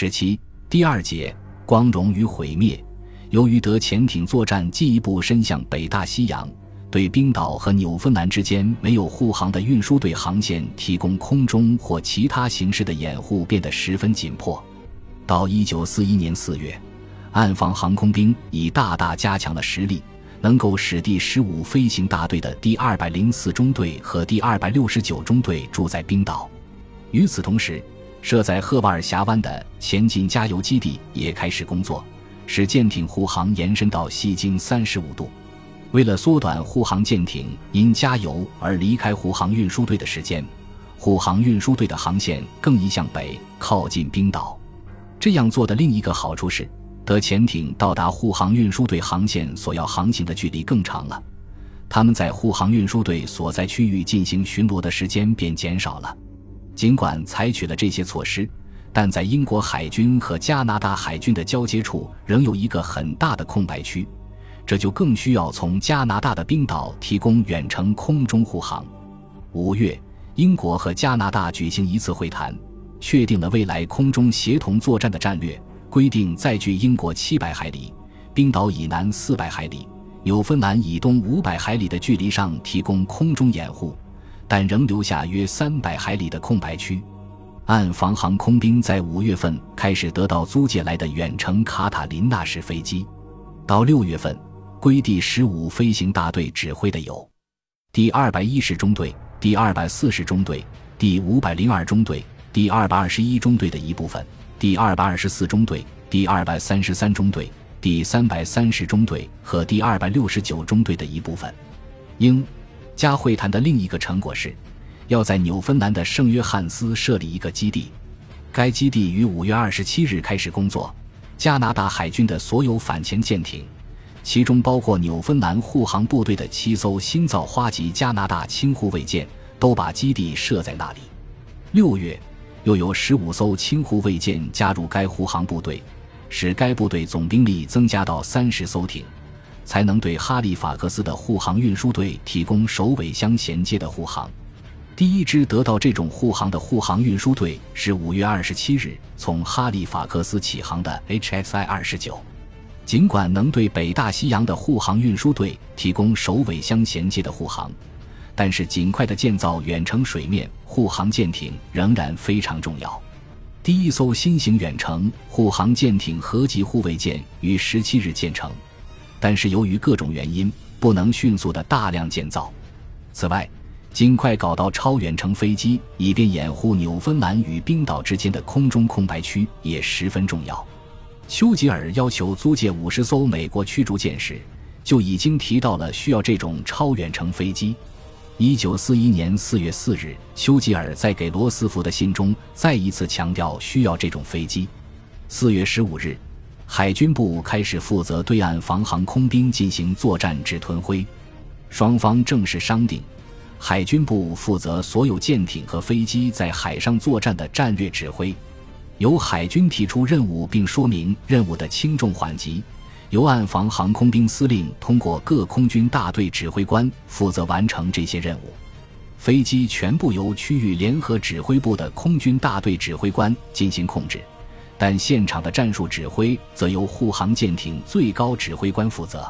十七第二节光荣与毁灭。由于德潜艇作战进一步伸向北大西洋，对冰岛和纽芬兰之间没有护航的运输队航线提供空中或其他形式的掩护变得十分紧迫。到一九四一年四月，岸防航空兵已大大加强了实力，能够使第十五飞行大队的第二百零四中队和第二百六十九中队住在冰岛。与此同时，设在赫瓦尔峡湾的前进加油基地也开始工作。使舰艇护航延伸到西经三十五度。为了缩短护航舰艇因加油而离开护航运输队的时间，护航运输队的航线更移向北，靠近冰岛。这样做的另一个好处是，德潜艇到达护航运输队航线所要航行的距离更长了，他们在护航运输队所在区域进行巡逻的时间便减少了。尽管采取了这些措施。但在英国海军和加拿大海军的交接处，仍有一个很大的空白区，这就更需要从加拿大的冰岛提供远程空中护航。五月，英国和加拿大举行一次会谈，确定了未来空中协同作战的战略，规定在距英国七百海里、冰岛以南四百海里、纽芬兰以东五百海里的距离上提供空中掩护，但仍留下约三百海里的空白区。岸防航空兵在五月份开始得到租借来的远程卡塔琳娜式飞机，到六月份，归第十五飞行大队指挥的有第二百一十中队、第二百四十中队、第五百零二中队、第二百二十一中队的一部分、第二百二十四中队、第二百三十三中队、第三百三十中队和第二百六十九中队的一部分。英加会谈的另一个成果是。要在纽芬兰的圣约翰斯设立一个基地，该基地于五月二十七日开始工作。加拿大海军的所有反潜舰艇，其中包括纽芬兰护航部队的七艘新造花级加拿大轻护卫舰，都把基地设在那里。六月，又有十五艘轻护卫舰加入该护航部队，使该部队总兵力增加到三十艘艇，才能对哈利法克斯的护航运输队提供首尾相衔接的护航。第一支得到这种护航的护航运输队是五月二十七日从哈利法克斯起航的 HSI 二十九。尽管能对北大西洋的护航运输队提供首尾相衔接的护航，但是尽快的建造远程水面护航舰艇仍然非常重要。第一艘新型远程护航舰艇合级护卫舰于十七日建成，但是由于各种原因不能迅速的大量建造。此外，尽快搞到超远程飞机，以便掩护纽芬兰与冰岛之间的空中空白区，也十分重要。丘吉尔要求租借五十艘美国驱逐舰时，就已经提到了需要这种超远程飞机。一九四一年四月四日，丘吉尔在给罗斯福的信中再一次强调需要这种飞机。四月十五日，海军部开始负责对岸防航空兵进行作战指吞挥，双方正式商定。海军部负责所有舰艇和飞机在海上作战的战略指挥，由海军提出任务并说明任务的轻重缓急，由岸防航空兵司令通过各空军大队指挥官负责完成这些任务。飞机全部由区域联合指挥部的空军大队指挥官进行控制，但现场的战术指挥则由护航舰艇最高指挥官负责。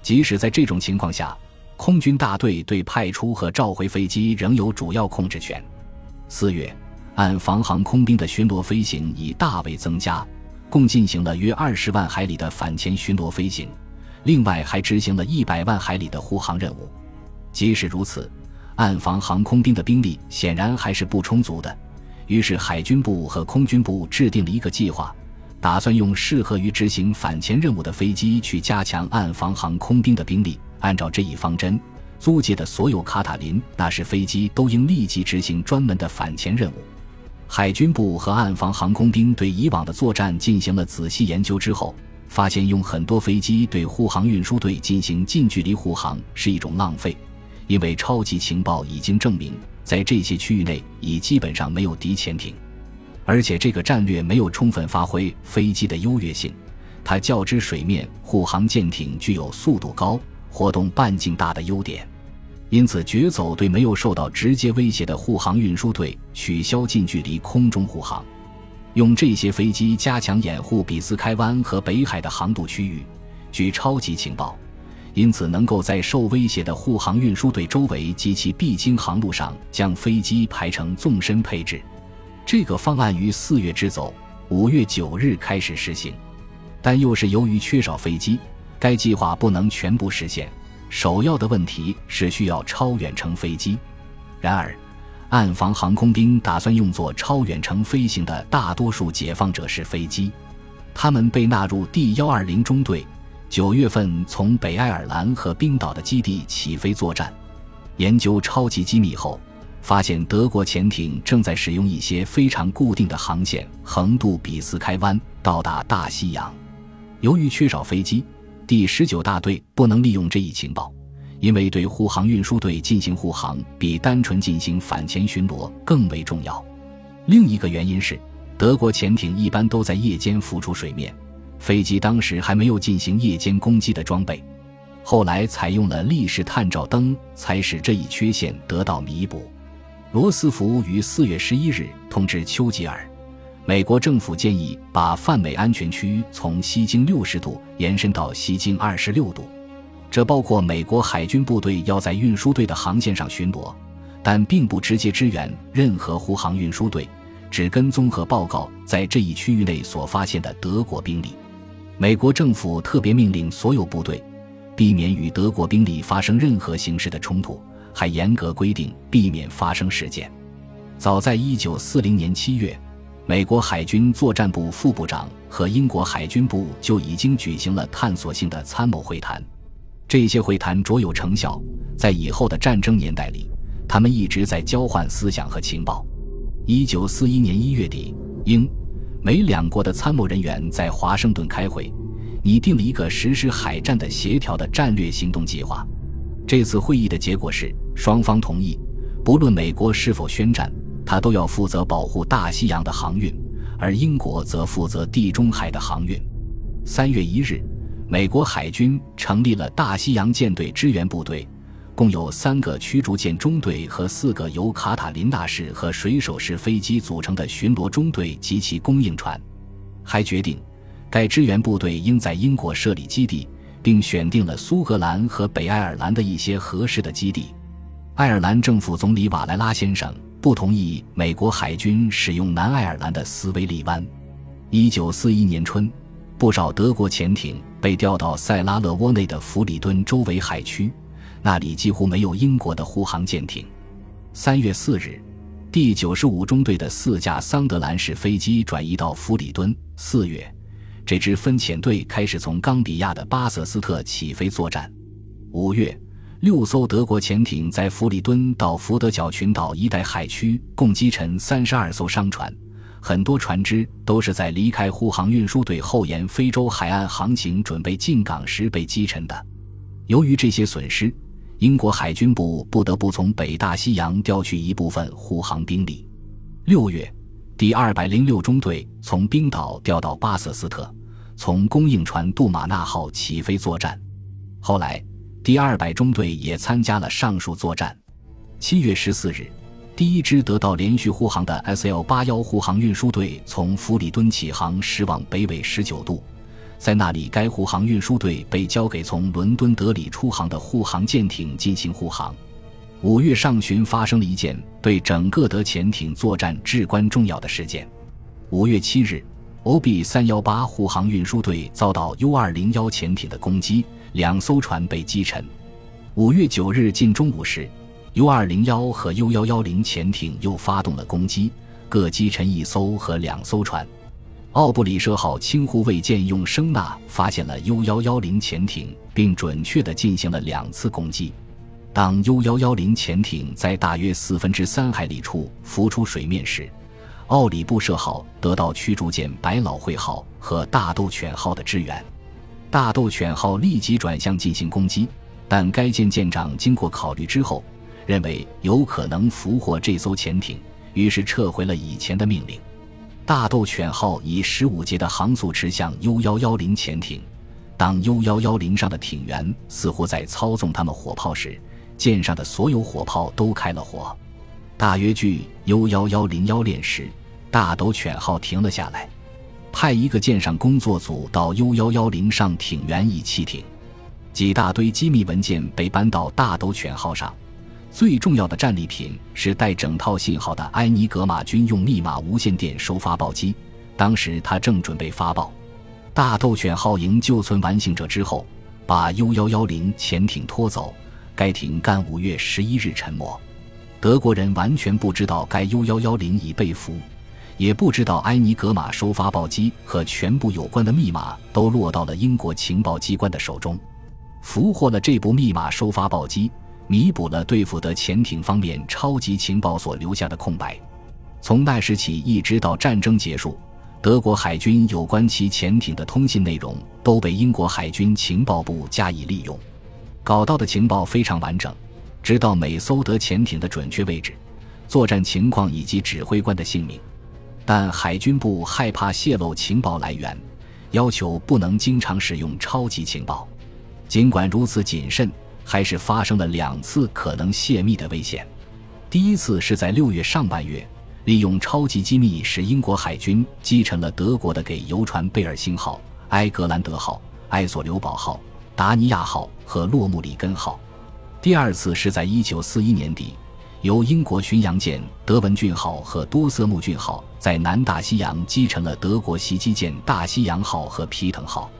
即使在这种情况下。空军大队对派出和召回飞机仍有主要控制权。四月，岸防航空兵的巡逻飞行已大为增加，共进行了约二十万海里的反潜巡逻飞行，另外还执行了一百万海里的护航任务。即使如此，岸防航空兵的兵力显然还是不充足的。于是，海军部和空军部制定了一个计划，打算用适合于执行反潜任务的飞机去加强岸防航空兵的兵力。按照这一方针，租借的所有卡塔琳那式飞机都应立即执行专门的反潜任务。海军部和岸防航空兵对以往的作战进行了仔细研究之后，发现用很多飞机对护航运输队进行近距离护航是一种浪费，因为超级情报已经证明，在这些区域内已基本上没有敌潜艇，而且这个战略没有充分发挥飞机的优越性。它较之水面护航舰艇具有速度高。活动半径大的优点，因此决走对没有受到直接威胁的护航运输队取消近距离空中护航。用这些飞机加强掩护比斯开湾和北海的航渡区域。据超级情报，因此能够在受威胁的护航运输队周围及其必经航路上将飞机排成纵深配置。这个方案于四月之走，五月九日开始实行，但又是由于缺少飞机，该计划不能全部实现。首要的问题是需要超远程飞机。然而。暗防航空兵打算用作超远程飞行的大多数解放者式飞机，他们被纳入第幺二零中队。九月份从北爱尔兰和冰岛的基地起飞作战。研究超级机密后，发现德国潜艇正在使用一些非常固定的航线横渡比斯开湾，到达大西洋。由于缺少飞机，第十九大队不能利用这一情报。因为对护航运输队进行护航比单纯进行反潜巡逻更为重要。另一个原因是，德国潜艇一般都在夜间浮出水面，飞机当时还没有进行夜间攻击的装备。后来采用了立式探照灯，才使这一缺陷得到弥补。罗斯福于四月十一日通知丘吉尔，美国政府建议把泛美安全区从西经六十度延伸到西经二十六度。这包括美国海军部队要在运输队的航线上巡逻，但并不直接支援任何护航运输队，只跟踪和报告在这一区域内所发现的德国兵力。美国政府特别命令所有部队避免与德国兵力发生任何形式的冲突，还严格规定避免发生事件。早在1940年7月，美国海军作战部副部长和英国海军部就已经举行了探索性的参谋会谈。这些会谈卓有成效，在以后的战争年代里，他们一直在交换思想和情报。一九四一年一月底，英、美两国的参谋人员在华盛顿开会，拟定了一个实施海战的协调的战略行动计划。这次会议的结果是，双方同意，不论美国是否宣战，他都要负责保护大西洋的航运，而英国则负责地中海的航运。三月一日。美国海军成立了大西洋舰队支援部队，共有三个驱逐舰中队和四个由卡塔琳娜式和水手式飞机组成的巡逻中队及其供应船。还决定，该支援部队应在英国设立基地，并选定了苏格兰和北爱尔兰的一些合适的基地。爱尔兰政府总理瓦莱拉先生不同意美国海军使用南爱尔兰的斯威利湾。一九四一年春。不少德国潜艇被调到塞拉勒窝内的弗里敦周围海区，那里几乎没有英国的护航舰艇。三月四日，第九十五中队的四架桑德兰式飞机转移到弗里敦。四月，这支分遣队开始从冈比亚的巴瑟斯特起飞作战。五月，六艘德国潜艇在弗里敦到福德角群岛一带海区共击沉三十二艘商船。很多船只都是在离开护航运输队后沿非洲海岸航行，准备进港时被击沉的。由于这些损失，英国海军部不得不从北大西洋调去一部分护航兵力。六月，第二百零六中队从冰岛调到巴瑟斯特，从供应船杜马纳号起飞作战。后来，第二百中队也参加了上述作战。七月十四日。第一支得到连续护航的 SL 八幺护航运输队从弗里敦起航，驶往北纬十九度，在那里，该护航运输队被交给从伦敦德里出航的护航舰艇进行护航。五月上旬发生了一件对整个德潜艇作战至关重要的事件。五月七日，OB 三幺八护航运输队遭到 U 二零幺潜艇的攻击，两艘船被击沉。五月九日近中午时。U 二零幺和 U 幺幺零潜艇又发动了攻击，各击沉一艘和两艘船。奥布里舍号轻护卫舰用声呐发现了 U 幺幺零潜艇，并准确地进行了两次攻击。当 U 幺幺零潜艇在大约四分之三海里处浮出水面时，奥里布舍号得到驱逐舰百老汇号和大斗犬号的支援。大斗犬号立即转向进行攻击，但该舰舰长经过考虑之后。认为有可能俘获这艘潜艇，于是撤回了以前的命令。大斗犬号以十五节的航速驰向 U 幺幺零潜艇，当 U 幺幺零上的艇员似乎在操纵他们火炮时，舰上的所有火炮都开了火。大约距 U 幺幺零幺链时大斗犬号停了下来，派一个舰上工作组到 U 幺幺零上挺原乙气艇，几大堆机密文件被搬到大斗犬号上。最重要的战利品是带整套信号的埃尼格玛军用密码无线电收发报机。当时他正准备发报，大斗犬号营救存完行者之后，把 U 幺幺零潜艇拖走。该艇干五月十一日沉没。德国人完全不知道该 U 幺幺零已被俘，也不知道埃尼格玛收发报机和全部有关的密码都落到了英国情报机关的手中。俘获了这部密码收发报机。弥补了对付德潜艇方面超级情报所留下的空白。从那时起一直到战争结束，德国海军有关其潜艇的通信内容都被英国海军情报部加以利用，搞到的情报非常完整，直到每艘德潜艇的准确位置、作战情况以及指挥官的姓名。但海军部害怕泄露情报来源，要求不能经常使用超级情报。尽管如此谨慎。还是发生了两次可能泄密的危险。第一次是在六月上半月，利用超级机密使英国海军击沉了德国的给油船贝尔星号、埃格兰德号、埃索留堡号、达尼亚号和洛穆里根号。第二次是在一九四一年底，由英国巡洋舰德文郡号和多瑟木郡号在南大西洋击沉了德国袭击舰大西洋号和皮腾号。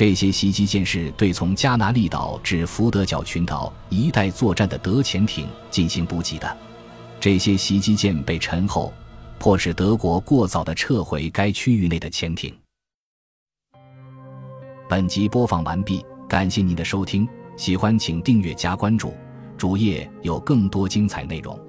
这些袭击舰是对从加那利岛至福德角群岛一带作战的德潜艇进行补给的。这些袭击舰被沉后，迫使德国过早的撤回该区域内的潜艇。本集播放完毕，感谢您的收听，喜欢请订阅加关注，主页有更多精彩内容。